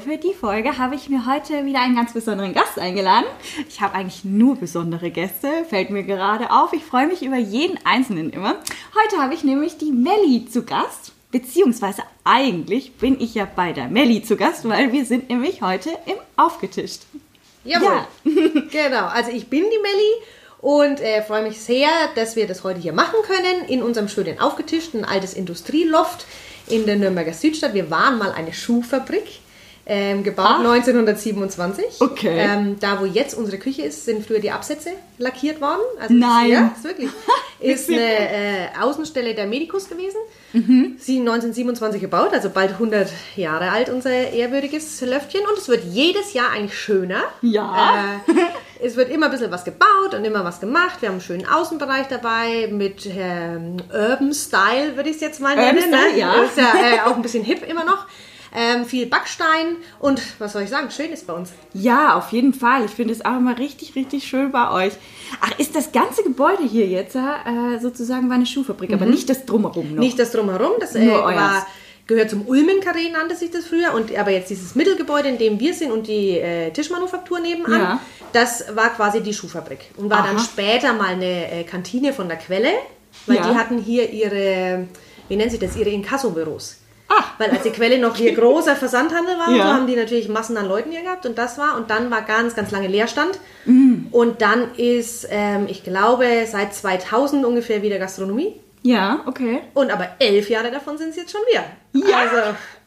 Für die Folge habe ich mir heute wieder einen ganz besonderen Gast eingeladen. Ich habe eigentlich nur besondere Gäste, fällt mir gerade auf. Ich freue mich über jeden Einzelnen immer. Heute habe ich nämlich die Melli zu Gast. Beziehungsweise eigentlich bin ich ja bei der Melli zu Gast, weil wir sind nämlich heute im Aufgetischt. Jawohl. Ja. genau, also ich bin die Melli und äh, freue mich sehr, dass wir das heute hier machen können in unserem schönen Aufgetischt, ein altes Industrieloft in der Nürnberger Südstadt. Wir waren mal eine Schuhfabrik. Ähm, gebaut Ach. 1927. Okay. Ähm, da, wo jetzt unsere Küche ist, sind früher die Absätze lackiert worden. Also Nein. Ja, ist wirklich. Ist eine äh, Außenstelle der Medikus gewesen. Mhm. Sie 1927 gebaut, also bald 100 Jahre alt, unser ehrwürdiges Löftchen. Und es wird jedes Jahr eigentlich schöner. Ja. Äh, es wird immer ein bisschen was gebaut und immer was gemacht. Wir haben einen schönen Außenbereich dabei mit ähm, Urban Style, würde ich es jetzt mal nennen. Urban Style, ne? ja. Ist ja äh, auch ein bisschen hip immer noch. Ähm, viel Backstein und was soll ich sagen, schön ist bei uns. Ja, auf jeden Fall. Ich finde es auch immer richtig, richtig schön bei euch. Ach, ist das ganze Gebäude hier jetzt äh, sozusagen war eine Schuhfabrik, mhm. aber nicht das Drumherum noch? Nicht das Drumherum, das äh, war, gehört zum Ulmen-Karree, nannte sich das früher. Und, aber jetzt dieses Mittelgebäude, in dem wir sind und die äh, Tischmanufaktur nebenan, ja. das war quasi die Schuhfabrik. Und war Aha. dann später mal eine äh, Kantine von der Quelle, weil ja. die hatten hier ihre, wie nennen sie das, ihre Inkasso-Büros. Ah. Weil als die Quelle noch hier großer Versandhandel war, ja. so haben die natürlich Massen an Leuten hier gehabt und das war. Und dann war ganz, ganz lange Leerstand. Mm. Und dann ist, ähm, ich glaube, seit 2000 ungefähr wieder Gastronomie. Ja, okay. Und aber elf Jahre davon sind es jetzt schon wieder. Ja, also,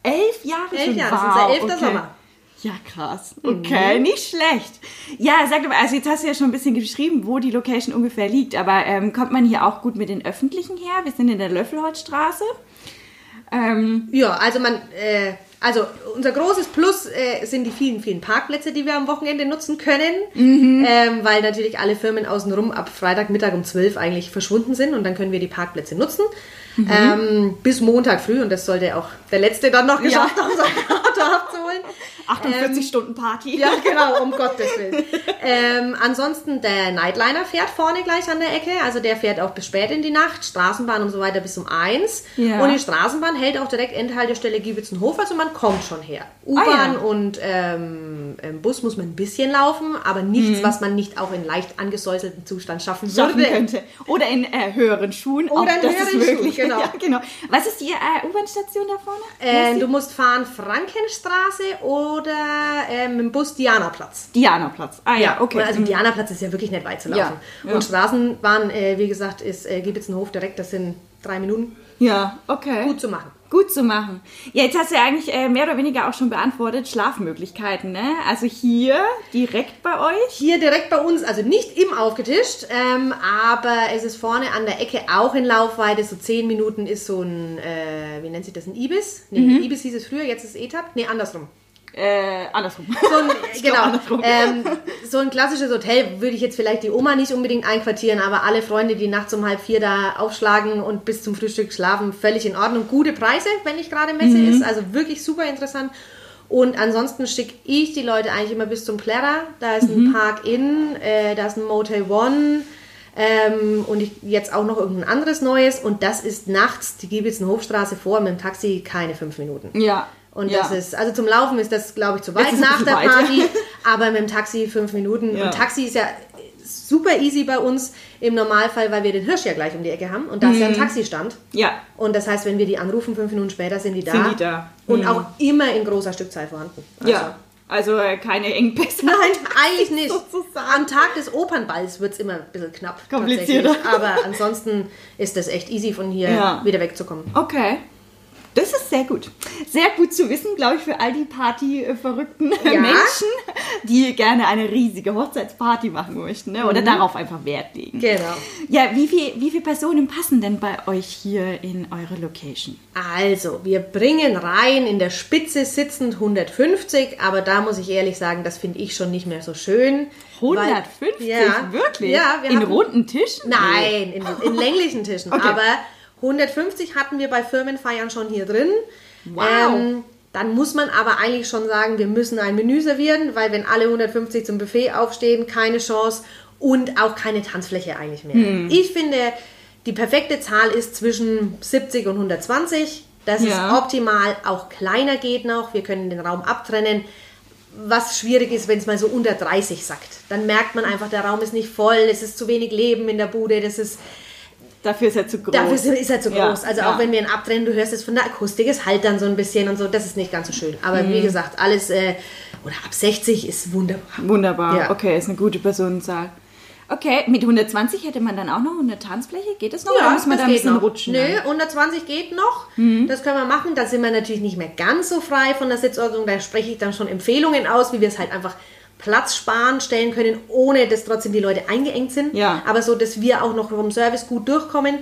elf Jahre elf schon. Jahre, wow, das ist unser elfter okay. Sommer. Ja, krass. Okay, mhm. nicht schlecht. Ja, sag mal, also jetzt hast du ja schon ein bisschen geschrieben, wo die Location ungefähr liegt, aber ähm, kommt man hier auch gut mit den Öffentlichen her? Wir sind in der Löffelholzstraße. Ähm, ja, also man, äh, also unser großes Plus äh, sind die vielen, vielen Parkplätze, die wir am Wochenende nutzen können, mhm. ähm, weil natürlich alle Firmen außenrum ab Freitagmittag um 12 eigentlich verschwunden sind und dann können wir die Parkplätze nutzen. Mhm. Ähm, bis Montag früh und das sollte auch der Letzte dann noch geschafft ja. haben, sein Auto abzuholen. 48 ähm, Stunden Party. Ja, genau, um Gottes Willen. ähm, ansonsten, der Nightliner fährt vorne gleich an der Ecke. Also der fährt auch bis spät in die Nacht. Straßenbahn und so weiter bis um eins. Ja. Und die Straßenbahn hält auch direkt Endhaltestelle Giebitzenhof. Also man kommt schon her. U-Bahn ah, ja. und ähm, Bus muss man ein bisschen laufen, aber nichts, mhm. was man nicht auch in leicht angesäuselten Zustand schaffen, schaffen würde. könnte. Oder in äh, höheren Schuhen. Oder in höheren Schuhen, genau. Ja, genau. Was ist die äh, U-Bahn-Station da vorne? Äh, du musst fahren Frankenstraße oder oder ähm, mit dem Bus Dianaplatz. Dianaplatz, ah ja, okay. Also Dianaplatz ist ja wirklich nicht weit zu laufen. Ja, ja. Und Straßenbahn, äh, wie gesagt, ist äh, Giebitzenhof direkt, das sind drei Minuten. Ja, okay. Gut zu machen. Gut zu machen. Ja, jetzt hast du ja eigentlich äh, mehr oder weniger auch schon beantwortet, Schlafmöglichkeiten, ne? Also hier direkt bei euch? Hier direkt bei uns, also nicht im aufgetischt, ähm, aber es ist vorne an der Ecke auch in Laufweite, so zehn Minuten ist so ein, äh, wie nennt sich das, ein Ibis? Nee, mhm. Ibis hieß es früher, jetzt ist ETAP. Nee, andersrum. Äh, andersrum. So ein, genau. Andersrum. Ähm, so ein klassisches Hotel würde ich jetzt vielleicht die Oma nicht unbedingt einquartieren, aber alle Freunde, die nachts um halb vier da aufschlagen und bis zum Frühstück schlafen, völlig in Ordnung. Gute Preise, wenn nicht gerade Messe mhm. ist, also wirklich super interessant. Und ansonsten schicke ich die Leute eigentlich immer bis zum Plärrer. Da ist ein mhm. Park-In, äh, da ist ein Motel One. Ähm, und ich, jetzt auch noch irgendein anderes Neues. Und das ist nachts die Giebitzen Hofstraße vor mit dem Taxi keine fünf Minuten. Ja, und ja. das ist, also zum Laufen ist das, glaube ich, zu weit nach der weit, Party, ja. aber mit dem Taxi fünf Minuten. Ja. Und Taxi ist ja super easy bei uns im Normalfall, weil wir den Hirsch ja gleich um die Ecke haben und da mhm. ist ja ein mhm. Taxistand. Ja. Und das heißt, wenn wir die anrufen, fünf Minuten später sind die da. Sind die da. Und mhm. auch immer in großer Stückzahl vorhanden. Also. Ja. Also äh, keine Engpässe. Nein, eigentlich nicht. Am Tag des Opernballs wird es immer ein bisschen knapp. Komplizierter. Aber ansonsten ist das echt easy, von hier ja. wieder wegzukommen. Okay. Das ist sehr gut. Sehr gut zu wissen, glaube ich, für all die Party-verrückten ja. Menschen, die gerne eine riesige Hochzeitsparty machen möchten ne? oder mhm. darauf einfach Wert legen. Genau. Ja, wie, viel, wie viele Personen passen denn bei euch hier in eure Location? Also, wir bringen rein in der Spitze sitzend 150, aber da muss ich ehrlich sagen, das finde ich schon nicht mehr so schön. 150? Weil, ja, wirklich? Ja, in runden Tischen? Nein, in, in länglichen Tischen. Okay. Aber 150 hatten wir bei Firmenfeiern schon hier drin. Wow. Ähm, dann muss man aber eigentlich schon sagen, wir müssen ein Menü servieren, weil wenn alle 150 zum Buffet aufstehen, keine Chance und auch keine Tanzfläche eigentlich mehr. Hm. Ich finde, die perfekte Zahl ist zwischen 70 und 120. Das ja. ist optimal. Auch kleiner geht noch. Wir können den Raum abtrennen. Was schwierig ist, wenn es mal so unter 30 sackt. Dann merkt man einfach, der Raum ist nicht voll, es ist zu wenig Leben in der Bude, das ist Dafür ist er zu groß. Dafür ist er zu groß. Ja, also ja. auch wenn wir ihn abtrennen, du hörst es von der Akustik, es halt dann so ein bisschen und so, das ist nicht ganz so schön. Aber mhm. wie gesagt, alles äh, oder ab 60 ist wunderbar. Wunderbar, ja. okay, ist eine gute Personenzahl. Okay, mit 120 hätte man dann auch noch eine Tanzfläche? Geht das noch? Ja, oder muss man da ein bisschen noch. rutschen? Nö, 120 geht noch. Mhm. Das können wir machen. Da sind wir natürlich nicht mehr ganz so frei von der Sitzordnung. Da spreche ich dann schon Empfehlungen aus, wie wir es halt einfach Platz sparen, stellen können, ohne dass trotzdem die Leute eingeengt sind. Ja. Aber so, dass wir auch noch vom Service gut durchkommen.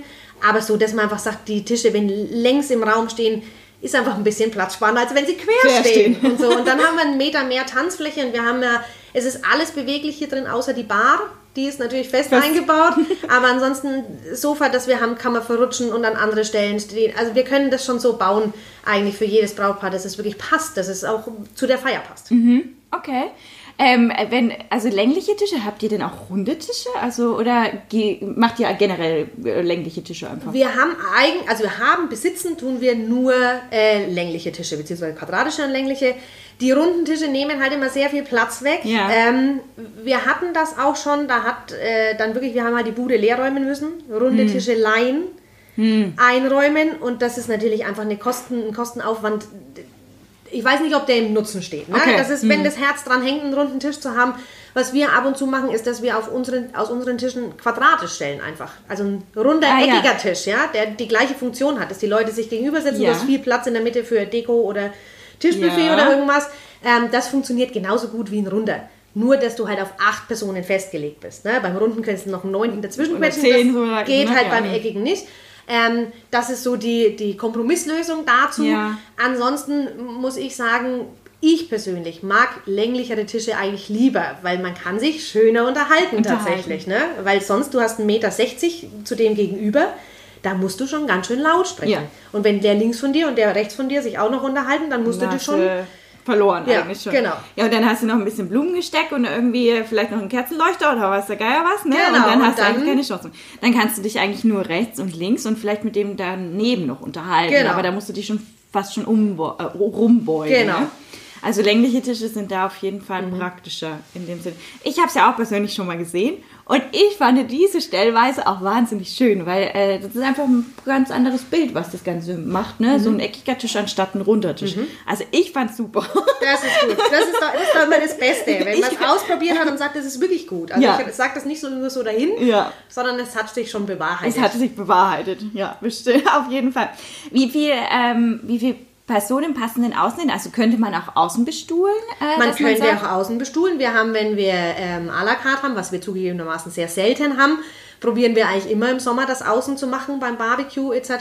Aber so, dass man einfach sagt, die Tische, wenn längs im Raum stehen, ist einfach ein bisschen Platz sparen, als wenn sie quer, quer stehen. stehen. Und, so. und dann haben wir einen Meter mehr Tanzfläche und wir haben ja, es ist alles beweglich hier drin, außer die Bar. Die ist natürlich fest, fest. eingebaut, aber ansonsten Sofa, das wir haben, kann man verrutschen und an andere Stellen stehen. Also wir können das schon so bauen, eigentlich für jedes Brautpaar, dass es wirklich passt, dass es auch zu der Feier passt. Mhm. Okay. Ähm, wenn, also längliche Tische, habt ihr denn auch runde Tische? Also, oder macht ihr generell äh, längliche Tische einfach? Wir haben eigen, also wir haben, besitzen tun wir nur äh, längliche Tische, beziehungsweise quadratische und längliche. Die runden Tische nehmen halt immer sehr viel Platz weg. Ja. Ähm, wir hatten das auch schon, da hat äh, dann wirklich, wir haben halt die Bude leer räumen müssen, runde hm. Tische leihen. Hm. einräumen und das ist natürlich einfach eine Kosten, ein Kostenaufwand, ich weiß nicht, ob der im Nutzen steht. Ne? Okay. Das ist, wenn hm. das Herz dran hängt, einen runden Tisch zu haben. Was wir ab und zu machen, ist, dass wir auf unseren, aus unseren Tischen Quadrate stellen einfach. Also ein runder, ah, eckiger ja. Tisch, ja, der die gleiche Funktion hat, dass die Leute sich gegenüber sitzen, ja. du hast viel Platz in der Mitte für Deko oder Tischbuffet ja. oder irgendwas. Ähm, das funktioniert genauso gut wie ein runder. Nur, dass du halt auf acht Personen festgelegt bist. Ne? Beim Runden kannst du noch einen neunten dazwischen quetschen. Das geht halt beim Eckigen nicht. Ähm, das ist so die, die Kompromisslösung dazu. Ja. Ansonsten muss ich sagen, ich persönlich mag länglichere Tische eigentlich lieber, weil man kann sich schöner unterhalten, unterhalten. tatsächlich. Ne? Weil sonst, du hast 1,60 Meter zu dem gegenüber, da musst du schon ganz schön laut sprechen. Ja. Und wenn der links von dir und der rechts von dir sich auch noch unterhalten, dann musst du dich schon verloren ja, eigentlich schon. Genau. Ja, und dann hast du noch ein bisschen Blumengesteck und irgendwie vielleicht noch einen Kerzenleuchter oder was der Geier was, ne? Genau, und dann hast und du dann, eigentlich keine Chance. Dann kannst du dich eigentlich nur rechts und links und vielleicht mit dem daneben noch unterhalten. Genau. Aber da musst du dich schon fast schon um, äh, rumbeugen. Genau. Ne? Also längliche Tische sind da auf jeden Fall mhm. praktischer in dem Sinne. Ich habe es ja auch persönlich schon mal gesehen und ich fand diese Stellweise auch wahnsinnig schön, weil äh, das ist einfach ein ganz anderes Bild, was das Ganze macht. Ne? Mhm. So ein eckiger Tisch anstatt ein runder Tisch. Mhm. Also ich fand es super. Das ist gut. Das ist doch, das ist doch immer das Beste, wenn man es ausprobiert hat und sagt, das ist wirklich gut. Also ja. ich sage das nicht so nur so dahin, ja. sondern es hat sich schon bewahrheitet. Es hat sich bewahrheitet, ja, bestimmt, auf jeden Fall. Wie viel, ähm, wie viel Personen passen denn außen Also könnte man auch außen bestuhlen? Äh, man könnte man auch außen bestuhlen. Wir haben, wenn wir ähm, à la carte haben, was wir zugegebenermaßen sehr selten haben, probieren wir eigentlich immer im Sommer das außen zu machen beim Barbecue etc.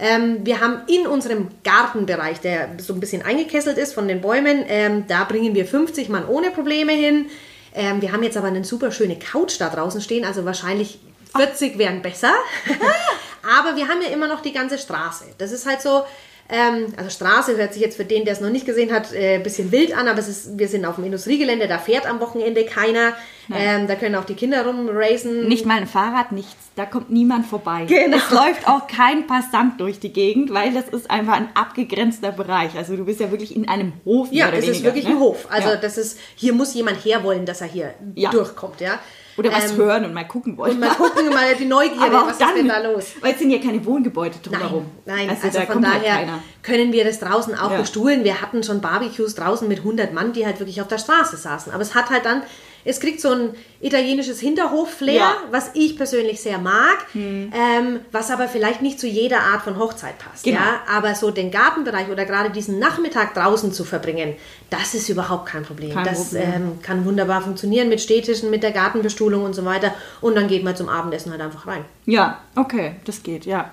Ähm, wir haben in unserem Gartenbereich, der so ein bisschen eingekesselt ist von den Bäumen, ähm, da bringen wir 50 Mann ohne Probleme hin. Ähm, wir haben jetzt aber eine super schöne Couch da draußen stehen, also wahrscheinlich 40 wären besser. aber wir haben ja immer noch die ganze Straße. Das ist halt so, ähm, also Straße hört sich jetzt für den, der es noch nicht gesehen hat, ein äh, bisschen wild an, aber es ist, wir sind auf dem Industriegelände, da fährt am Wochenende keiner. Ähm, da können auch die Kinder rumracen. Nicht mal ein Fahrrad, nichts. Da kommt niemand vorbei. Genau. Es läuft auch kein Passant durch die Gegend, weil das ist einfach ein abgegrenzter Bereich. Also du bist ja wirklich in einem Hof. Ja, es ist wirklich ne? ein Hof. Also ja. das ist, hier muss jemand herwollen, dass er hier ja. durchkommt, ja. Oder was ähm, hören und mal gucken wollen. Und mal gucken, mal die Neugierde, Aber was dann, ist denn da los? Weil es sind ja keine Wohngebäude drumherum. Nein, nein also, also da von halt daher halt können wir das draußen auch ja. bestuhlen. Wir hatten schon Barbecues draußen mit 100 Mann, die halt wirklich auf der Straße saßen. Aber es hat halt dann Es kriegt so ein italienisches Hinterhof-Flair, ja. was ich persönlich sehr mag, hm. ähm, was aber vielleicht nicht zu jeder Art von Hochzeit passt. Genau. Ja? Aber so den Gartenbereich oder gerade diesen Nachmittag draußen zu verbringen, das ist überhaupt kein Problem. Kein das Problem. Ähm, kann wunderbar funktionieren mit Städtischen, mit der Gartenbestuhlung und so weiter. Und dann geht man zum Abendessen halt einfach rein. Ja, okay, das geht, ja.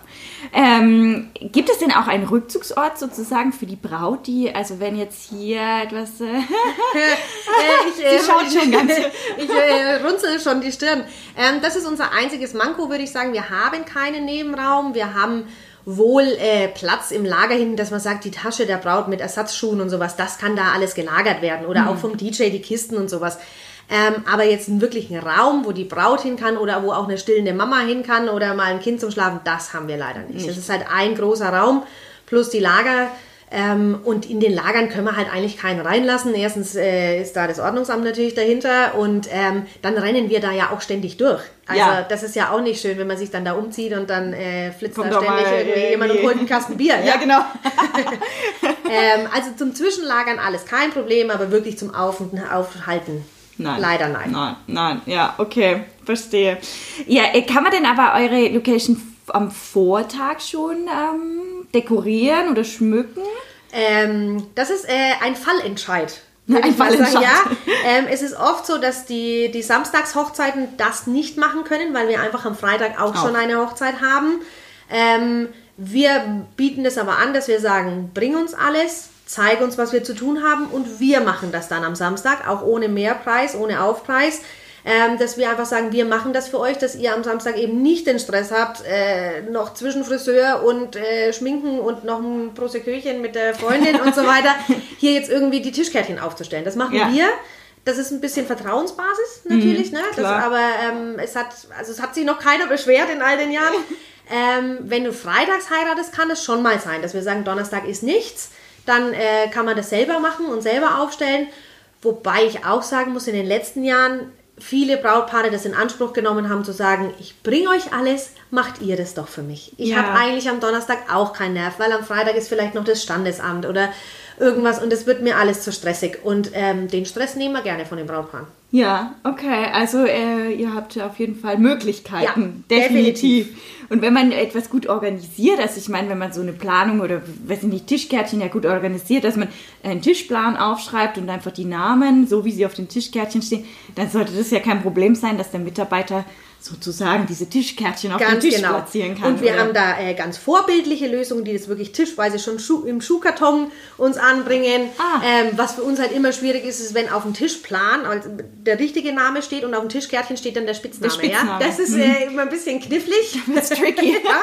Ähm, gibt es denn auch einen Rückzugsort sozusagen für die Braut, die, also wenn jetzt hier etwas... Äh, ich, äh, Sie schaut schon ganz... ich äh, runzel schon die Stirn. Ähm, das ist unser einziges Manko, würde ich sagen. Wir haben keinen Nebenraum. Wir haben wohl äh, Platz im Lager hin, dass man sagt, die Tasche der Braut mit Ersatzschuhen und sowas, das kann da alles gelagert werden. Oder mhm. auch vom DJ die Kisten und sowas. Ähm, aber jetzt einen wirklichen Raum, wo die Braut hin kann oder wo auch eine stillende Mama hin kann oder mal ein Kind zum Schlafen, das haben wir leider nicht. Das ist halt ein großer Raum plus die Lager. Ähm, und in den Lagern können wir halt eigentlich keinen reinlassen. Erstens äh, ist da das Ordnungsamt natürlich dahinter und ähm, dann rennen wir da ja auch ständig durch. Also ja. das ist ja auch nicht schön, wenn man sich dann da umzieht und dann äh, flitzt Kommt da ständig mal, irgendwie äh, jemand und holt einen Kasten Bier. Ja, ja genau. ähm, also zum Zwischenlagern alles kein Problem, aber wirklich zum Auf Aufhalten Nein. Leider nein. Nein, nein, ja, okay, verstehe. Ja, äh, kann man denn aber eure Location am Vortag schon ähm, dekorieren oder schmücken? Ähm, das ist äh, ein Fallentscheid. Ein Fallentscheid. Ja, ähm, es ist oft so, dass die, die Samstagshochzeiten das nicht machen können, weil wir einfach am Freitag auch, auch. schon eine Hochzeit haben. Ähm, wir bieten es aber an, dass wir sagen, bring uns alles, zeig uns, was wir zu tun haben und wir machen das dann am Samstag, auch ohne Mehrpreis, ohne Aufpreis. Ähm, dass wir einfach sagen, wir machen das für euch, dass ihr am Samstag eben nicht den Stress habt, äh, noch zwischen Friseur und äh, Schminken und noch ein Proseköchen mit der Freundin und so weiter, hier jetzt irgendwie die Tischkärtchen aufzustellen. Das machen ja. wir. Das ist ein bisschen Vertrauensbasis natürlich, mhm, ne? Das, aber ähm, es hat, also es hat sich noch keiner beschwert in all den Jahren. Ähm, wenn du freitags heiratest, kann es schon mal sein, dass wir sagen, Donnerstag ist nichts dann äh, kann man das selber machen und selber aufstellen. Wobei ich auch sagen muss, in den letzten Jahren viele Brautpaare das in Anspruch genommen haben, zu sagen, ich bringe euch alles, macht ihr das doch für mich. Ich ja. habe eigentlich am Donnerstag auch keinen Nerv, weil am Freitag ist vielleicht noch das Standesamt oder irgendwas und es wird mir alles zu stressig. Und ähm, den Stress nehmen wir gerne von den Brautpaaren. Ja, okay. Also äh, ihr habt auf jeden Fall Möglichkeiten. Ja, definitiv. definitiv. Und wenn man etwas gut organisiert, also ich meine, wenn man so eine Planung oder, weiß ich nicht, Tischkärtchen ja gut organisiert, dass man einen Tischplan aufschreibt und einfach die Namen, so wie sie auf den Tischkärtchen stehen, dann sollte das ja kein Problem sein, dass der Mitarbeiter sozusagen diese Tischkärtchen auf ganz den Tisch genau. platzieren kann. Und wir oder? haben da äh, ganz vorbildliche Lösungen, die das wirklich tischweise schon Schuh, im Schuhkarton uns anbringen. Ah. Ähm, was für uns halt immer schwierig ist, ist, wenn auf dem Tischplan also der richtige Name steht und auf dem Tischkärtchen steht dann der Spitzname. Der Spitzname. Ja? Das ist äh, mhm. immer ein bisschen knifflig. Tricky. ja.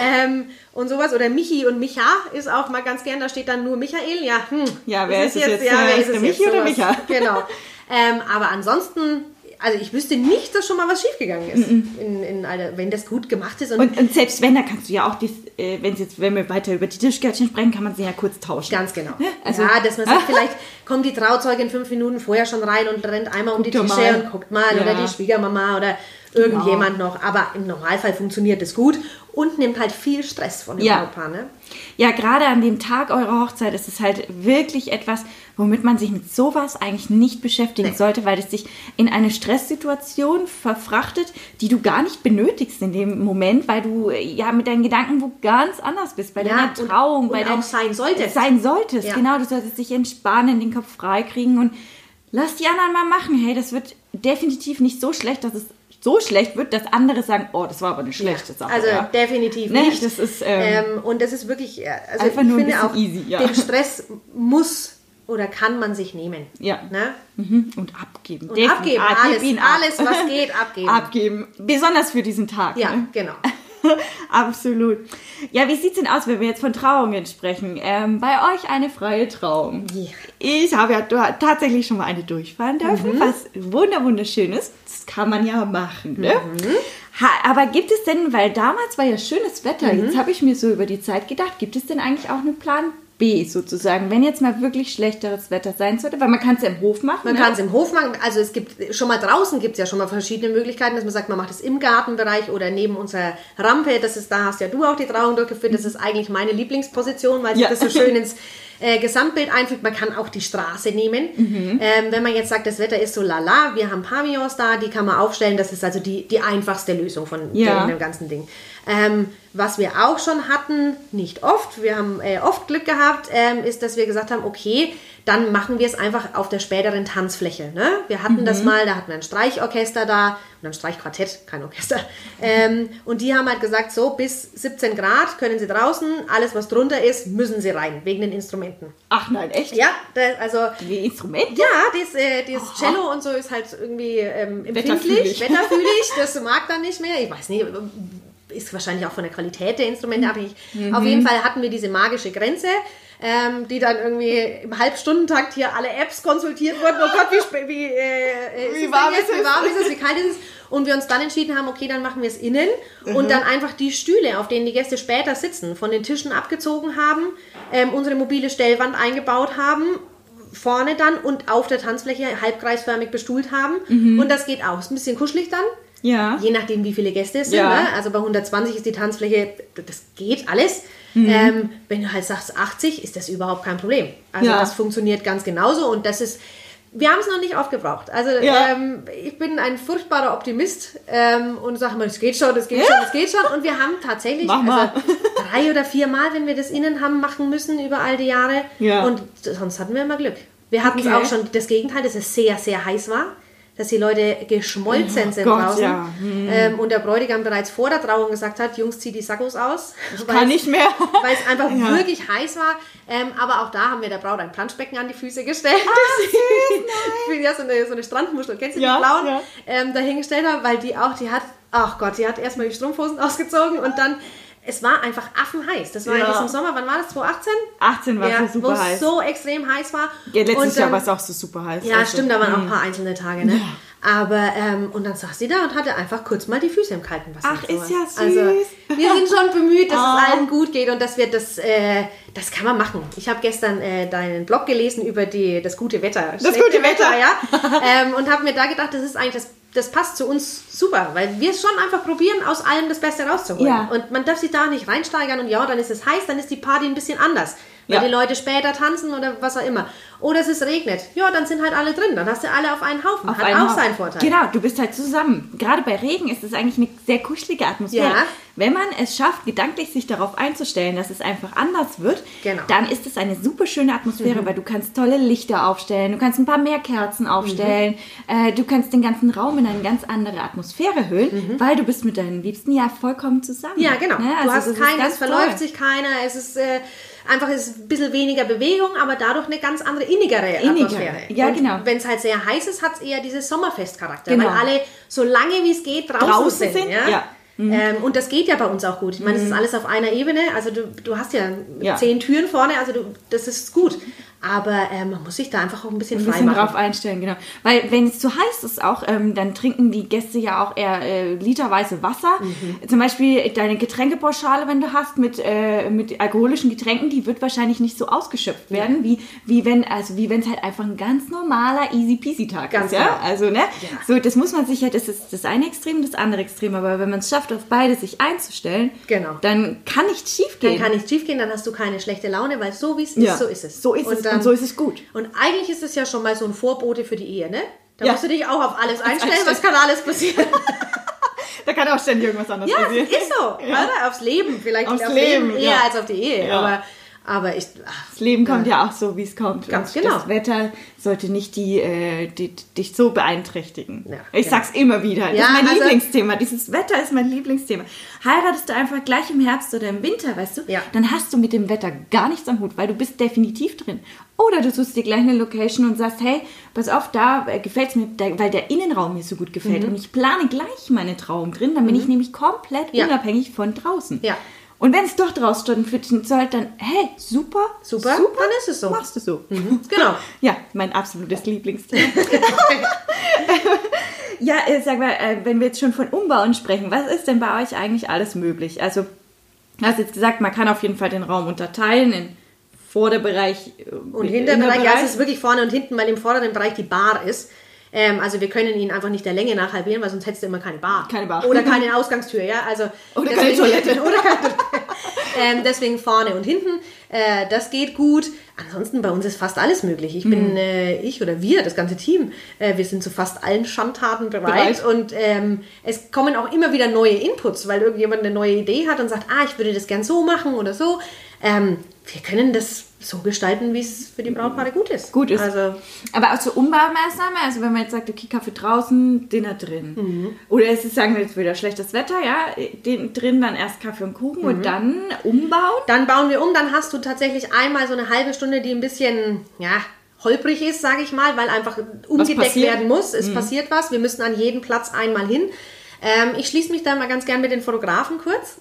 ähm, und sowas. Oder Michi und Micha ist auch mal ganz gern, da steht dann nur Michael. Ja, hm, ja wer ist, ist jetzt? jetzt? Ja, wer ist, ist es Michi jetzt? oder Micha? Genau. Ähm, aber ansonsten also ich wüsste nicht, dass schon mal was schiefgegangen ist, mm -mm. In, in wenn das gut gemacht ist. Und, und, und, selbst wenn, da kannst du ja auch, dies, äh, wenn jetzt, wenn wir weiter über die Tischkärtchen sprechen, kann man sie ja kurz tauschen. Ganz genau. Also, ja, dass man sagt, vielleicht kommt die Trauzeugin fünf Minuten vorher schon rein und rennt einmal um die Tische mal. und guckt mal ja. oder die Schwiegermama oder irgendjemand genau. noch. Aber im Normalfall funktioniert es gut und nimmt halt viel Stress von dem ja. Brautpaar. Ne? Ja, gerade an dem Tag eurer Hochzeit ist es halt wirklich etwas, womit man sich mit sowas eigentlich nicht beschäftigen nee. sollte, weil es dich in eine Stresssituation verfrachtet, die du gar nicht benötigst in dem Moment, weil du ja mit deinen Gedanken wo ganz anders bist, bei ja, deiner Trauung, und, bei auch sein solltest. Sein solltest, ja. genau. Du solltest dich entspannen, den Kopf freikriegen und lass die anderen mal machen. Hey, das wird definitiv nicht so schlecht, dass es so schlecht wird, dass andere sagen, oh, das war aber eine schlechte ja, Sache. Also ja. definitiv ne? nicht. Das ist, ähm, ähm, und das ist wirklich, also einfach ich nur finde auch, easy, ja. den Stress muss oder kann man sich nehmen. Ja. Ne? Mhm. Und abgeben. Und abgeben, ah, alles, alles, was geht, abgeben. abgeben. Besonders für diesen Tag. Ja, ne? genau. Absolut. Ja, wie sieht es denn aus, wenn wir jetzt von Trauungen sprechen? Ähm, bei euch eine freie Trauung. Ja. Ich habe ja tatsächlich schon mal eine durchfahren dürfen, mhm. was wunderschön ist. Das kann man ja machen. Ne? Mhm. Ha, aber gibt es denn, weil damals war ja schönes Wetter, mhm. jetzt habe ich mir so über die Zeit gedacht, gibt es denn eigentlich auch einen Plan B sozusagen, wenn jetzt mal wirklich schlechteres Wetter sein sollte, weil man kann es ja im Hof machen. Man ne? kann es im Hof machen, also es gibt schon mal draußen gibt es ja schon mal verschiedene Möglichkeiten, dass man sagt, man macht es im Gartenbereich oder neben unserer Rampe, das ist, da hast ja du auch die Trauung durchgeführt, das ist eigentlich meine Lieblingsposition, weil sich ja. das so schön ins äh, Gesamtbild einfügt. Man kann auch die Straße nehmen. Mhm. Ähm, wenn man jetzt sagt, das Wetter ist so lala, wir haben Pavillons da, die kann man aufstellen. Das ist also die, die einfachste Lösung von ja. dem ganzen Ding. Ähm, was wir auch schon hatten, nicht oft, wir haben äh, oft Glück gehabt, ähm, ist, dass wir gesagt haben, okay, dann machen wir es einfach auf der späteren Tanzfläche. Ne? Wir hatten mhm. das mal, da hatten wir ein Streichorchester da und ein Streichquartett, kein Orchester. Ähm, und die haben halt gesagt, so bis 17 Grad können sie draußen, alles was drunter ist, müssen sie rein, wegen den Instrumenten. Ach nein, echt? Ja, das, also... Die Instrumente? Ja, das, äh, das Cello und so ist halt irgendwie ähm, empfindlich, wetterfühlig. wetterfühlig, das mag dann nicht mehr. Ich weiß nicht, ist wahrscheinlich auch von der Qualität der Instrumente mhm. abhängig. Mhm. Auf jeden Fall hatten wir diese magische Grenze ähm, die dann irgendwie im Halbstundentakt hier alle Apps konsultiert wurden. Oh Gott, wie, wie, äh, wie, warm ist, wie warm ist es, wie kalt ist es? Und wir uns dann entschieden haben, okay, dann machen wir es innen mhm. und dann einfach die Stühle, auf denen die Gäste später sitzen, von den Tischen abgezogen haben, ähm, unsere mobile Stellwand eingebaut haben vorne dann und auf der Tanzfläche halbkreisförmig bestuhlt haben. Mhm. Und das geht auch. Ist ein bisschen kuschelig dann. Ja. Je nachdem, wie viele Gäste es sind. Ja. Ne? Also bei 120 ist die Tanzfläche, das geht alles. Mhm. Ähm, wenn du halt sagst 80, ist das überhaupt kein Problem. Also ja. das funktioniert ganz genauso und das ist, wir haben es noch nicht aufgebraucht. Also ja. ähm, ich bin ein furchtbarer Optimist ähm, und sage mal, es geht schon, es geht schon, es geht schon. Und wir haben tatsächlich also, drei oder vier Mal, wenn wir das innen haben machen müssen über all die Jahre. Ja. Und sonst hatten wir immer Glück. Wir hatten es okay. auch schon das Gegenteil, dass es sehr, sehr heiß war dass die Leute geschmolzen oh sind Gott, draußen. Ja. Hm. Ähm, und der Bräutigam bereits vor der Trauung gesagt hat, Jungs, zieh die Sackos aus. Ich kann nicht mehr. Weil es einfach ja. wirklich heiß war. Ähm, aber auch da haben wir der Braut ein Planschbecken an die Füße gestellt. Ich bin ja so eine, so eine Strandmuschel, kennst du ja, die blauen? Ja. Ähm, dahingestellt habe, weil die auch, die hat, ach Gott, die hat erstmal die Strumpfhosen ausgezogen und dann es war einfach affenheiß. Das war ja. jetzt im Sommer, wann war das? 2018? 18 war ja, es super heiß. Wo es so extrem heiß war. Ja, letztes und, Jahr war es auch so super heiß. Ja, also. stimmt, da waren auch ein paar einzelne Tage, ne? Ja. Aber, ähm, und dann saß sie da und hatte einfach kurz mal die Füße im kalten Wasser. Ach, ist ja süß. Also, wir sind schon bemüht, dass oh. es allen gut geht und dass wir das, äh, das kann man machen. Ich habe gestern äh, deinen Blog gelesen über die, das gute Wetter. Das gute Wetter, Wetter ja. ähm, und habe mir da gedacht, das ist eigentlich das das passt zu uns super, weil wir es schon einfach probieren, aus allem das Beste rauszuholen. Ja. Und man darf sich da nicht reinsteigern und ja, dann ist es heiß, dann ist die Party ein bisschen anders weil ja. die Leute später tanzen oder was auch immer. Oder es ist regnet. Ja, dann sind halt alle drin. Dann hast du alle auf einen Haufen. Auf Hat einen auch Haufen. seinen Vorteil. Genau, du bist halt zusammen. Gerade bei Regen ist es eigentlich eine sehr kuschelige Atmosphäre. Ja. Wenn man es schafft, gedanklich sich darauf einzustellen, dass es einfach anders wird, genau. dann ist es eine super schöne Atmosphäre, mhm. weil du kannst tolle Lichter aufstellen, du kannst ein paar mehr Kerzen aufstellen, mhm. äh, du kannst den ganzen Raum in eine ganz andere Atmosphäre hüllen, mhm. weil du bist mit deinen Liebsten ja vollkommen zusammen. Ja, genau. Ne? Also du hast keinen, es verläuft toll. sich keiner, es ist... Äh, Einfach ist ein bisschen weniger Bewegung, aber dadurch eine ganz andere innigere Atmosphäre. Ja, und genau. Wenn es halt sehr heiß ist, hat es eher dieses Sommerfestcharakter, genau. weil alle so lange wie es geht draußen, draußen sind. sind ja? ja. Mhm. Ähm, und das geht ja bei uns auch gut. Ich meine, es ist mhm. alles auf einer Ebene. Also du, du hast ja, ja, zehn Türen vorne, also du, das ist gut. Aber ähm, man muss sich da einfach auch ein bisschen, ein bisschen drauf einstellen, genau. Weil wenn es zu heiß ist auch, ähm, dann trinken die Gäste ja auch eher äh, literweise Wasser. Mhm. Zum Beispiel deine Getränkepauschale, wenn du hast mit, äh, mit alkoholischen Getränken, die wird wahrscheinlich nicht so ausgeschöpft werden, ja. wie, wie wenn also wie wenn es halt einfach ein ganz normaler easy peasy Tag ganz ist, ja? Genau. Also ne, ja. so das muss man sich ja, das ist das eine Extrem, das andere Extrem. Aber wenn man es schafft, auf beide sich einzustellen, genau. dann kann nichts schief gehen. Dann kann nichts schief gehen, dann hast du keine schlechte Laune, weil so wie es ja. ist, so ist es. So ist es dann, und so ist es gut. Und eigentlich ist es ja schon mal so ein Vorbote für die Ehe, ne? Da ja. musst du dich auch auf alles einstellen, was kann alles passieren. da kann auch ständig irgendwas anderes ja, passieren. Ja, ist so. Ja. Oder? Aufs Leben vielleicht. Aufs, aufs Leben, Leben, eher als auf die Ehe. Aber aber ich, ach, das Leben kommt ja. ja auch so, wie es kommt. Ganz genau. Das Wetter sollte nicht die, äh, die, dich so beeinträchtigen. Ja, ich genau. sag's immer wieder. Das ja, ist mein also, Lieblingsthema. Dieses Wetter ist mein Lieblingsthema. Heiratest du einfach gleich im Herbst oder im Winter, weißt du, ja. dann hast du mit dem Wetter gar nichts am Hut, weil du bist definitiv drin. Oder du suchst dir gleich eine Location und sagst, hey, pass auf, da äh, gefällt es mir, weil der Innenraum mir so gut gefällt. Mhm. Und ich plane gleich meine Trauung drin, dann bin mhm. ich nämlich komplett unabhängig von draußen. Ja. Und wenn es doch draus stattfinden soll, dann, hey, super, super, super, dann ist es so. Machst du so. Mhm. Genau. ja, mein absolutes Lieblingsthema. ja, äh, sag mal, äh, wenn wir jetzt schon von Umbauen sprechen, was ist denn bei euch eigentlich alles möglich? Also, du hast jetzt gesagt, man kann auf jeden Fall den Raum unterteilen in Vorderbereich äh, und Hinterbereich. Ja, es ist wirklich vorne und hinten, weil im vorderen Bereich die Bar ist. Ähm, also wir können ihn einfach nicht der Länge nach halbieren, weil sonst hättest du immer keine Bar. Keine Bar. Oder keine Ausgangstür, ja. Also oder keine Toilette. Oder keine Toilette. ähm, deswegen vorne und hinten. Äh, das geht gut. Ansonsten bei uns ist fast alles möglich. Ich bin, äh, ich oder wir, das ganze Team, äh, wir sind zu fast allen Schandtaten bereit. Bereit. Und ähm, es kommen auch immer wieder neue Inputs, weil irgendjemand eine neue Idee hat und sagt, ah, ich würde das gern so machen oder so. Ähm, wir können das so gestalten, wie es für die Brautpaare gut ist. Gut ist. Also Aber auch zur Umbaumaßnahme, also wenn man jetzt sagt, okay, Kaffee draußen, Dinner drin. Mhm. Oder es ist, sagen wir jetzt wieder schlechtes Wetter, ja, den, drin dann erst Kaffee und Kuchen Mhm. und dann umbauen. Dann bauen wir um, dann hast du tatsächlich einmal so eine halbe Stunde, die ein bisschen, ja, holprig ist, sage ich mal, weil einfach umgedeckt werden muss. Es passiert was. Wir müssen an jeden Platz einmal hin. Ähm, ich schließe mich da mal ganz gern mit den Fotografen kurz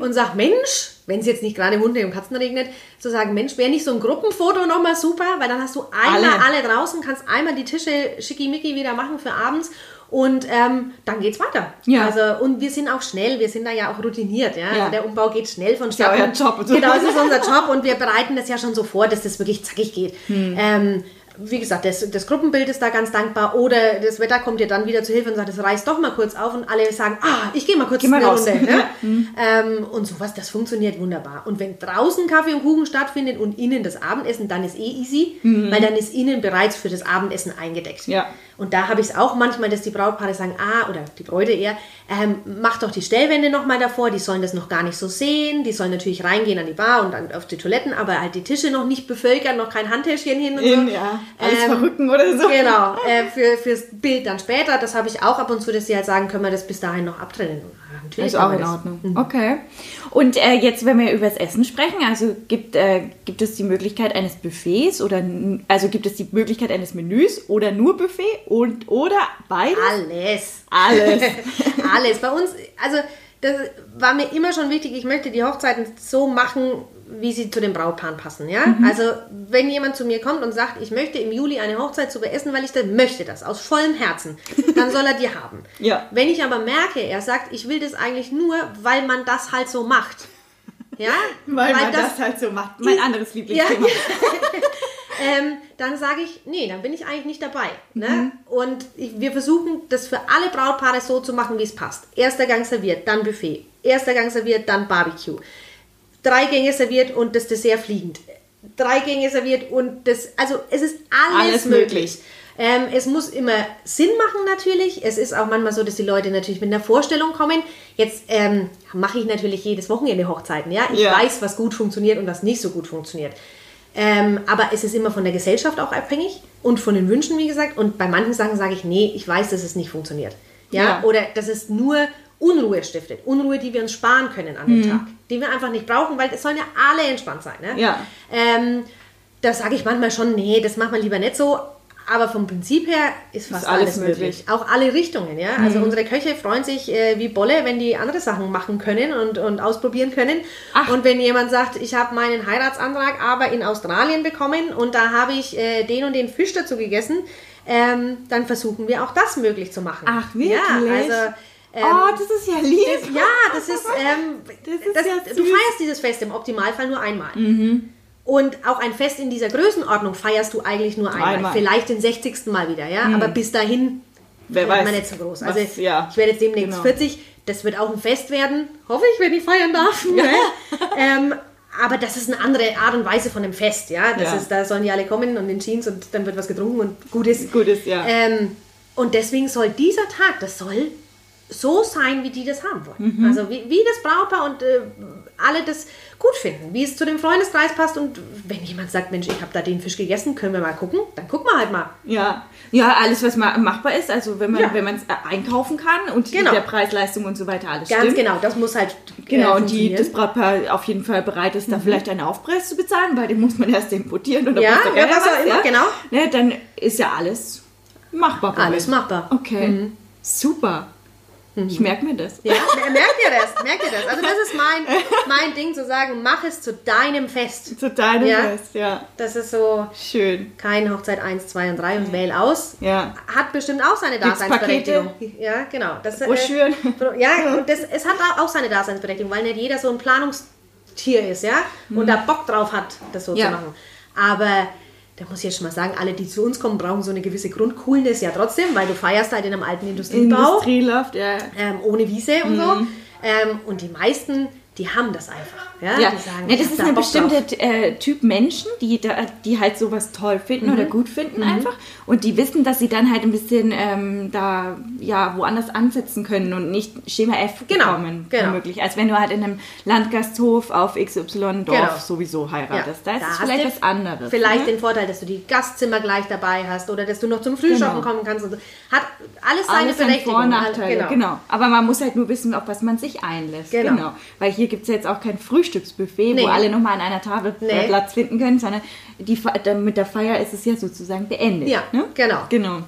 und sage, Mensch, wenn es jetzt nicht gerade Hunde und Katzen regnet, zu sagen, Mensch, wäre nicht so ein Gruppenfoto nochmal super, weil dann hast du einmal alle, Alle. draußen, kannst einmal die Tische schickimicki wieder machen für abends und ähm, dann geht's weiter. Ja. Also, und wir sind auch schnell, wir sind da ja auch routiniert. Ja? Ja. Also der Umbau geht schnell von ja euer Job. Genau, es ist unser Job und wir bereiten das ja schon so vor, dass das wirklich zackig geht. Hm. Ähm, wie gesagt, das, das Gruppenbild ist da ganz dankbar oder das Wetter kommt dir dann wieder zu Hilfe und sagt, es reißt doch mal kurz auf und alle sagen, ah, ich gehe mal kurz Geh mal eine raus. Runde. Ne? Hm. ähm, und sowas, das funktioniert wunderbar. Und wenn draußen Kaffee und Kuchen stattfindet und innen das Abendessen, dann ist eh easy, weil dann ist innen bereits für das Abendessen eingedeckt. Ja. Und da habe ich es auch manchmal, dass die Brautpaare sagen, ah, oder die Bräute eher, ähm, mach doch die Stellwände nochmal davor, die sollen das noch gar nicht so sehen, die sollen natürlich reingehen an die Bar und dann auf die Toiletten, aber halt die Tische noch nicht bevölkern, noch kein Handtäschchen hin und In, so. ja, alles Ähm, verrücken oder so. Genau, äh, für, fürs Bild dann später, das habe ich auch ab und zu, dass sie halt sagen, können wir das bis dahin noch abtrennen. Natürlich Ist auch in. Ordnung. Okay. Und äh, jetzt, wenn wir über das Essen sprechen, also gibt, äh, gibt es die Möglichkeit eines Buffets oder also gibt es die Möglichkeit eines Menüs oder nur Buffet und oder beides? Alles. Alles. Alles. Bei uns, also das war mir immer schon wichtig, ich möchte die Hochzeiten so machen, wie sie zu den Brautpaaren passen. Ja? Mhm. Also wenn jemand zu mir kommt und sagt, ich möchte im Juli eine Hochzeit zu beessen, weil ich das möchte das, aus vollem Herzen, dann soll er die haben. Ja. Wenn ich aber merke, er sagt, ich will das eigentlich nur, weil man das halt so macht. Ja? Weil, man das, halt so macht. Mein anderes Lieblingsthema. ähm, dann sage ich, nee, dann bin ich eigentlich nicht dabei. Ne? Mhm. Und ich, wir versuchen, das für alle Brautpaare so zu machen, wie es passt. Erster Gang serviert, dann Buffet. Erster Gang serviert, dann Barbecue. Drei Gänge serviert und das Dessert fliegend. Drei Gänge serviert und das, also es ist alles, Alles möglich. möglich. Ähm, es muss immer Sinn machen natürlich. Es ist auch manchmal so, dass die Leute natürlich mit einer Vorstellung kommen. Jetzt ähm, mache ich natürlich jedes Wochenende Hochzeiten. Ja? Ich Ja. weiß, was gut funktioniert und was nicht so gut funktioniert. Ähm, aber es ist immer von der Gesellschaft auch abhängig und von den Wünschen, wie gesagt. Und bei manchen Sachen sage ich, nee, ich weiß, dass es nicht funktioniert. Ja? Ja. Oder dass es nur Unruhe stiftet. Unruhe, die wir uns sparen können an dem Tag. Die wir einfach nicht brauchen, weil es sollen ja alle entspannt sein. Ne? Ja. Ähm, da sage ich manchmal schon, nee, das machen wir lieber nicht so. Aber vom Prinzip her ist fast alles, alles möglich. möglich. Auch alle Richtungen, ja. Also unsere Köche freuen sich äh, wie Bolle, wenn die andere Sachen machen können und, und ausprobieren können. Ach. Und wenn jemand sagt, ich habe meinen Heiratsantrag aber in Australien bekommen und da habe ich äh, den und den Fisch dazu gegessen, ähm, dann versuchen wir auch das möglich zu machen. Ach, wirklich? Ja, also ähm, oh, das ist ja lieb. das, ja, das ist, ähm, Das ist das, ja du. Mhm. feierst dieses Fest im Optimalfall nur einmal. Und auch ein Fest in dieser Größenordnung feierst du eigentlich nur einmal. Einmal. Vielleicht den 60. Mal wieder, ja. Aber bis dahin Wer weiß. man nicht so groß. Also Was- ja. ich werde jetzt demnächst Genau. 40. Das wird auch ein Fest werden. Hoffe ich, wenn ich feiern darf. Ne? ähm, aber das ist eine andere Art und Weise von einem Fest, ja. Das Ja. Ist, da sollen die alle kommen und in Jeans und dann wird was getrunken und gut ist. Gut ist, ja. Ähm, und deswegen soll dieser Tag, das soll so sein, wie die das haben wollen. Mhm. Also wie, wie das Brautpaar und äh, alle das gut finden, wie es zu dem Freundeskreis passt. Und wenn jemand sagt, Mensch, ich habe da den Fisch gegessen, können wir mal gucken, dann gucken wir halt mal. Ja, ja, alles, was ma machbar ist, also wenn man Ja. wenn man es äh, einkaufen kann und Genau. der Preis-Leistung und so weiter alles Ganz stimmt. genau, das muss halt Genau, äh, und die. Mhm. das Brautpaar auf jeden Fall bereit ist, da vielleicht einen Aufpreis zu bezahlen, weil den muss man erst importieren oder Ja, ja, was auch immer, genau. Ne, dann ist ja alles machbar. Alles machbar. Mhm. Okay, super. Ich merke mir das. Ja, merkt ihr das? Merkt ihr das? Also das ist mein, mein Ding zu sagen, mach es zu deinem Fest. Zu deinem Ja. Fest, ja. Das ist so Schön. kein Hochzeit 1, 2 und 3 und wähl aus. Ja. Hat bestimmt auch seine Daseinsberechtigung. Ja, genau. Das, äh, Broschüren. ja, und das, es hat auch seine Daseinsberechtigung, weil nicht jeder so ein Planungstier ist, ja, und da Bock drauf hat, das so Mhm. Ja. zu machen. Aber da muss ich jetzt schon mal sagen, alle, die zu uns kommen, brauchen so eine gewisse Grundcoolness ja trotzdem, weil du feierst halt in einem alten Industriebau Industrieloft, ja. ähm, ohne Wiese und Mhm. so. Ähm, und die meisten die haben das einfach. Ja, Ja, Die sagen, ja das ist da ein Bock äh, Typ Menschen, die, da, die halt sowas toll finden Mhm. oder gut finden einfach. Und die wissen, dass sie dann halt ein bisschen ähm, da ja woanders ansetzen können und nicht Schema F Genau, bekommen, genau. womöglich. Als wenn du halt in einem Landgasthof auf XY Dorf Genau. sowieso heiratest. Da ist da vielleicht was anderes. Vielleicht ne? den Vorteil, dass du die Gastzimmer gleich dabei hast oder dass du noch zum Frühschoppen Genau. kommen kannst. Und so. Hat alles seine alles Berechtigung. Vor- Nachteile, genau. Aber man muss halt nur wissen, auf was man sich einlässt. Genau. Weil hier gibt es jetzt auch kein Frühstücksbuffet, Nee. wo alle nochmal an einer Tafel Nee. Platz finden können, sondern die, mit der Feier ist es ja sozusagen beendet. Ja, ne? genau. Genau.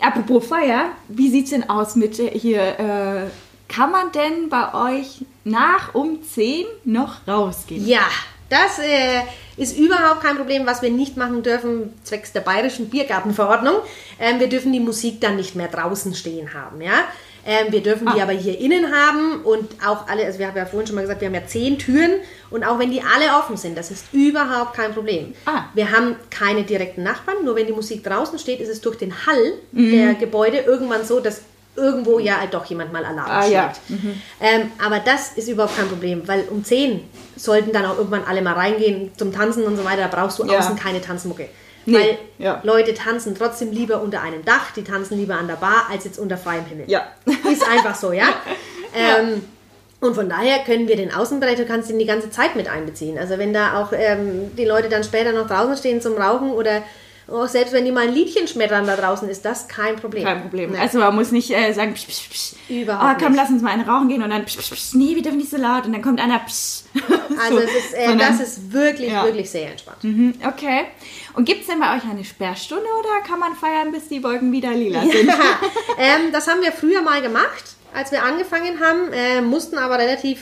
Apropos Feier, wie sieht es denn aus mit äh, hier, äh, kann man denn bei euch nach um 10 noch rausgehen? Ja, das äh, ist überhaupt kein Problem, was wir nicht machen dürfen, zwecks der bayerischen Biergartenverordnung. Ähm, wir dürfen die Musik dann nicht mehr draußen stehen haben, ja. Ähm, wir dürfen die Ah. aber hier innen haben und auch alle, also wir haben ja vorhin schon mal gesagt, wir haben ja zehn Türen und auch wenn die alle offen sind, das ist überhaupt kein Problem. Ah. Wir haben keine direkten Nachbarn, nur wenn die Musik draußen steht, ist es durch den Hall Mhm. der Gebäude irgendwann so, dass irgendwo ja halt doch jemand mal Alarm Ah, schlägt. ja. Ähm, aber das ist überhaupt kein Problem, weil um 10 sollten dann auch irgendwann alle mal reingehen zum Tanzen und so weiter. Da brauchst du Ja. außen keine Tanzmucke. Nee, Weil ja. Leute tanzen trotzdem lieber unter einem Dach, die tanzen lieber an der Bar, als jetzt unter freiem Himmel. Ja. Ist einfach so, ja. Ähm, und von daher können wir den Außenbereich, du kannst ihn die ganze Zeit mit einbeziehen. Also wenn da auch ähm, die Leute dann später noch draußen stehen zum Rauchen oder auch selbst wenn die mal ein Liedchen schmettern da draußen, ist das kein Problem. Kein Problem. Nee. Also man muss nicht äh, sagen, psch, psch, psch. Überhaupt oh, komm, nicht. lass uns mal eine rauchen gehen und dann psch, psch, psch, nee, wir dürfen nicht so laut und dann kommt einer psch. Also So, ist, äh, sondern- das ist wirklich, Ja. wirklich sehr entspannt. Mhm, Okay. Und gibt es denn bei euch eine Sperrstunde oder kann man feiern, bis die Wolken wieder lila sind? ähm, das haben wir früher mal gemacht, als wir angefangen haben, äh, mussten aber relativ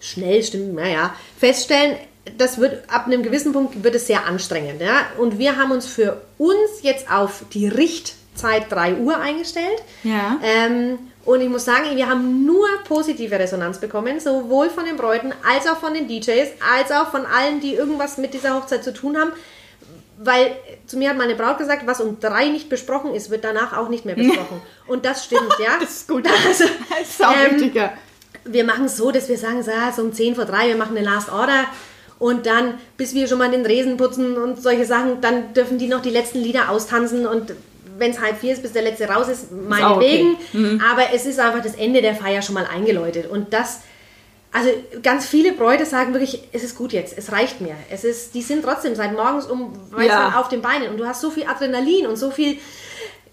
schnell, stimmt, naja, feststellen, das wird ab einem gewissen Punkt wird es sehr anstrengend. Ja? Und wir haben uns für uns jetzt auf die Richtzeit 3 Uhr eingestellt. Ja. Ähm, und ich muss sagen, wir haben nur positive Resonanz bekommen, sowohl von den Bräuten als auch von den DJs, als auch von allen, die irgendwas mit dieser Hochzeit zu tun haben. Weil zu mir hat meine Braut gesagt, was um drei nicht besprochen ist, wird danach auch nicht mehr besprochen. Und das stimmt, ja. Das ist gut. Also, Das ist auch ähm, wichtiger. wir machen es so, dass wir sagen, so, so um 10 vor 3, wir machen eine Last Order und dann, bis wir schon mal den Resen putzen und solche Sachen, dann dürfen die noch die letzten Lieder austanzen und wenn es halb vier ist, bis der letzte raus ist, auch okay. meinetwegen. Aber es ist einfach das Ende der Feier schon mal eingeläutet und das... Also ganz viele Bräute sagen wirklich, es ist gut jetzt, es reicht mir. Es ist, die sind trotzdem seit morgens um weißt Ja. auf den Beinen und du hast so viel Adrenalin und so viel,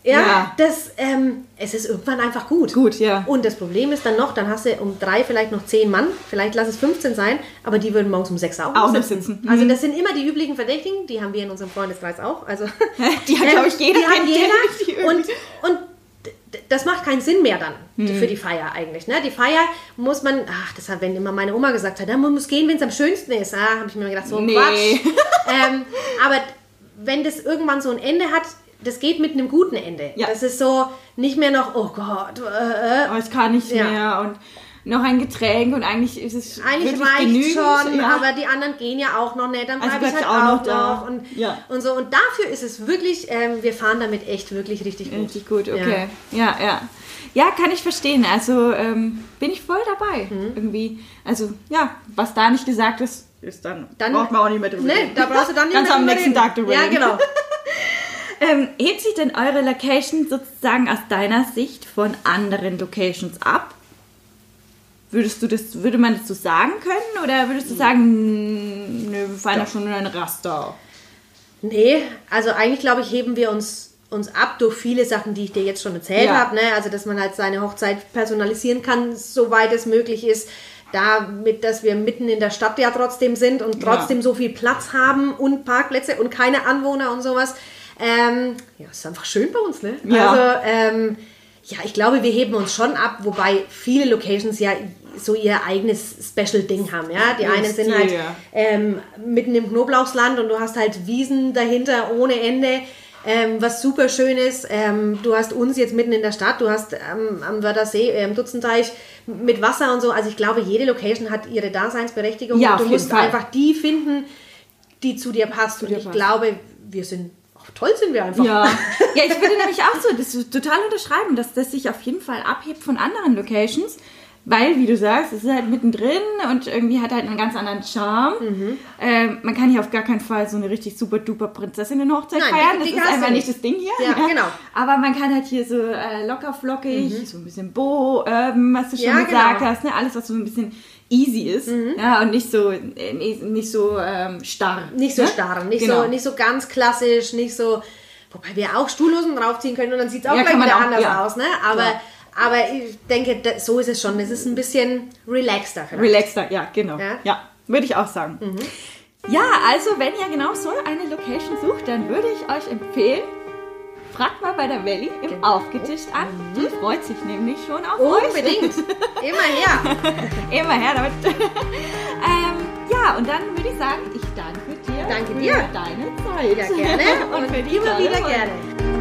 ja, Ja. das, ähm, es ist irgendwann einfach gut. Gut, ja. Und das Problem ist dann noch, dann hast du um drei vielleicht noch zehn Mann, vielleicht lass es 15 sein, aber die würden morgens um sechs auch, Auch sitzen. sitzen. Also Mhm. das sind immer die üblichen Verdächtigen, die haben wir in unserem Freundeskreis auch. Also Die hat, glaube ich, jeder. Die hat jeder. Und, und das macht keinen Sinn mehr dann Mhm. für die Feier eigentlich. Ne? Die Feier muss man, ach, das hat, wenn immer meine Oma gesagt hat, man muss gehen, wenn es am schönsten ist. Ah, habe ich mir gedacht, so ein Nee. Quatsch. ähm, aber wenn das irgendwann so ein Ende hat, das geht mit einem guten Ende. Ja. Das ist so nicht mehr noch, oh Gott, äh, äh, Oh, es kann nicht Ja. mehr und noch ein Getränk und eigentlich ist es Eigentlich reicht genügend. schon, ja. aber die anderen gehen ja auch noch nicht, dann Also bleibe ich halt auch, noch da. noch. Und, Ja. und so. Und dafür ist es wirklich, ähm, wir fahren damit echt wirklich richtig gut. Richtig gut, okay. Ja, ja. Ja, kann ich verstehen. Also ähm, bin ich voll dabei. Mhm. Irgendwie. Also, ja, was da nicht gesagt ist, ist dann. Dann- braucht man auch nicht mehr drüber Nee, reden. da brauchst du dann nicht Ganz mehr am drüber nächsten reden. Tag drüber Ja, reden. genau. Ähm, hebt sich denn eure Location sozusagen aus deiner Sicht von anderen Locations ab? Würdest du das, würde man das so sagen können? Oder würdest du sagen, nö, wir fahren da schon in ein Raster? Nee, also eigentlich glaube ich, heben wir uns, uns ab durch viele Sachen, die ich dir jetzt schon erzählt Ja. habe. Ne? Also, dass man halt seine Hochzeit personalisieren kann, soweit es möglich ist. Damit, dass wir mitten in der Stadt ja trotzdem sind und Ja. trotzdem so viel Platz haben und Parkplätze und keine Anwohner und sowas. Ähm, ja, ist einfach schön bei uns, ne? Ja. Also, ähm, ja, ich glaube, wir heben uns schon ab, wobei viele Locations ja so ihr eigenes Special-Ding haben. Ja? Die einen sind halt ähm, mitten im Knoblauchsland und du hast halt Wiesen dahinter ohne Ende, ähm, was super schön ist. Ähm, du hast uns jetzt mitten in der Stadt, du hast ähm, am Wörthersee, äh, im Dutzenteich mit Wasser und so. Also ich glaube, jede Location hat ihre Daseinsberechtigung Ja, und du musst Fall. einfach die finden, die zu dir passt. und dir ich passt. glaube, wir sind, toll sind wir einfach. Ja. ja, ich würde nämlich auch so das total unterschreiben, dass das sich auf jeden Fall abhebt von anderen Locations. Weil, wie du sagst, es ist halt mittendrin und irgendwie hat halt einen ganz anderen Charme. Mhm. Ähm, man kann hier auf gar keinen Fall so eine richtig super duper Prinzessinnen-Hochzeit feiern. die- Das die ist hast du einfach nicht. das Ding hier. Ja, genau. Aber man kann halt hier so äh, locker flockig, so ein bisschen Bo, ähm, was du schon Mhm. Ja, gesagt genau. Mhm. hast, ne? alles was so ein bisschen easy ist. Ja, und nicht so, äh, nicht, so ähm, starr. Nicht so ne? starr, nicht, Genau. so, nicht so ganz klassisch, nicht so. Wobei wir auch Stuhlhosen draufziehen können und dann sieht es auch Ja, gleich wieder auch, anders ja. aus. Ne? Aber, aber ich denke, so ist es schon. Es ist ein bisschen relaxter. vielleicht. Relaxter, ja, genau. Ja? Ja, würde ich auch sagen. Ja, also wenn ihr genau so eine Location sucht, dann würde ich euch empfehlen, fragt mal bei der Valley im Genau. Aufgetischt an. Die freut sich nämlich schon auf euch. Unbedingt. Immer her. Immer her damit. ähm, ja, und dann würde ich sagen, ich danke dir Danke für dir. deine Zeit. Ja, gerne. und, Und für die immer wieder gerne.